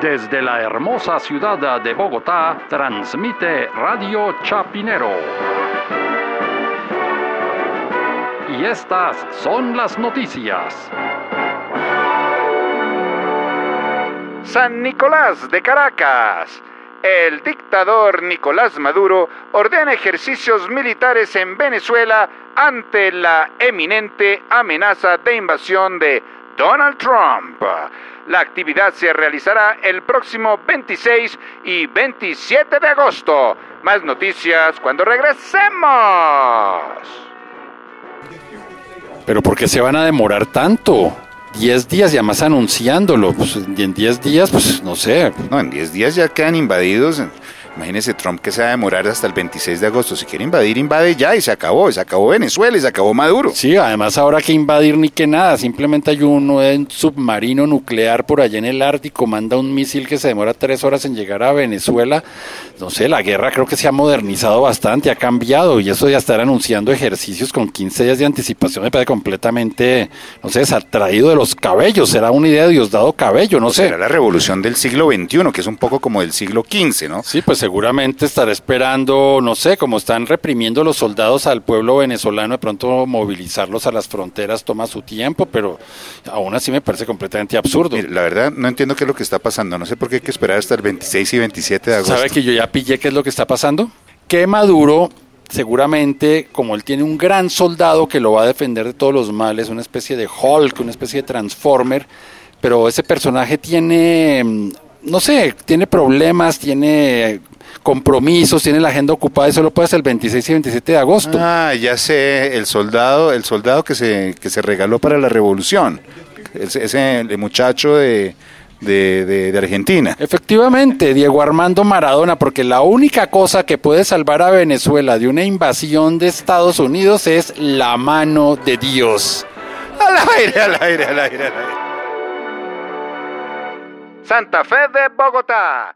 Desde la hermosa ciudad de Bogotá, transmite Radio Chapinero. Y estas son las noticias. San Nicolás de Caracas. El dictador Nicolás Maduro ordena ejercicios militares en Venezuela ante la eminente amenaza de invasión de Donald Trump. La actividad se realizará el próximo 26 y 27 de agosto. Más noticias cuando regresemos. Pero ¿por qué se van a demorar tanto? 10 días y además anunciándolo. Pues en 10 días, pues no sé. No, en 10 días ya quedan invadidos. Imagínese Trump que se va a demorar hasta el 26 de agosto. Si quiere invadir, invade ya y se acabó. Se acabó Venezuela y se acabó Maduro. Sí, además ahora que invadir ni que nada. Simplemente hay en submarino nuclear por allá en el Ártico. Manda un misil que se demora tres horas en llegar a Venezuela. No sé, la guerra creo que se ha modernizado bastante, ha cambiado. Y eso de estar anunciando ejercicios con 15 días de anticipación me parece completamente, no sé, traído de los cabellos. Será una idea de Diosdado Cabello, no sé. Será la revolución del siglo XXI, que es un poco como del siglo XV, ¿no? Sí, pues seguramente estará esperando, no sé, como están reprimiendo los soldados al pueblo venezolano, de pronto movilizarlos a las fronteras toma su tiempo, pero aún así me parece completamente absurdo. la verdad, no entiendo qué es lo que está pasando. No sé por qué hay que esperar hasta el 26 y 27 de agosto. ¿Sabe que yo ya pillé qué es lo que está pasando? Que Maduro seguramente, como él tiene un gran soldado que lo va a defender de todos los males, una especie de Hulk, una especie de Transformer, pero ese personaje tiene, mm, no sé, tiene problemas, tiene compromisos, tiene la agenda ocupada y solo puede ser el 26 y 27 de agosto. Ah, ya sé, el soldado, el soldado que se, que se regaló para la revolución, ese, muchacho de, de, de, Argentina. Efectivamente, Diego Armando Maradona, porque la única cosa que puede salvar a Venezuela de una invasión de Estados Unidos es la mano de Dios. Al aire, al aire, al aire, al aire. Santa Fe de Bogotá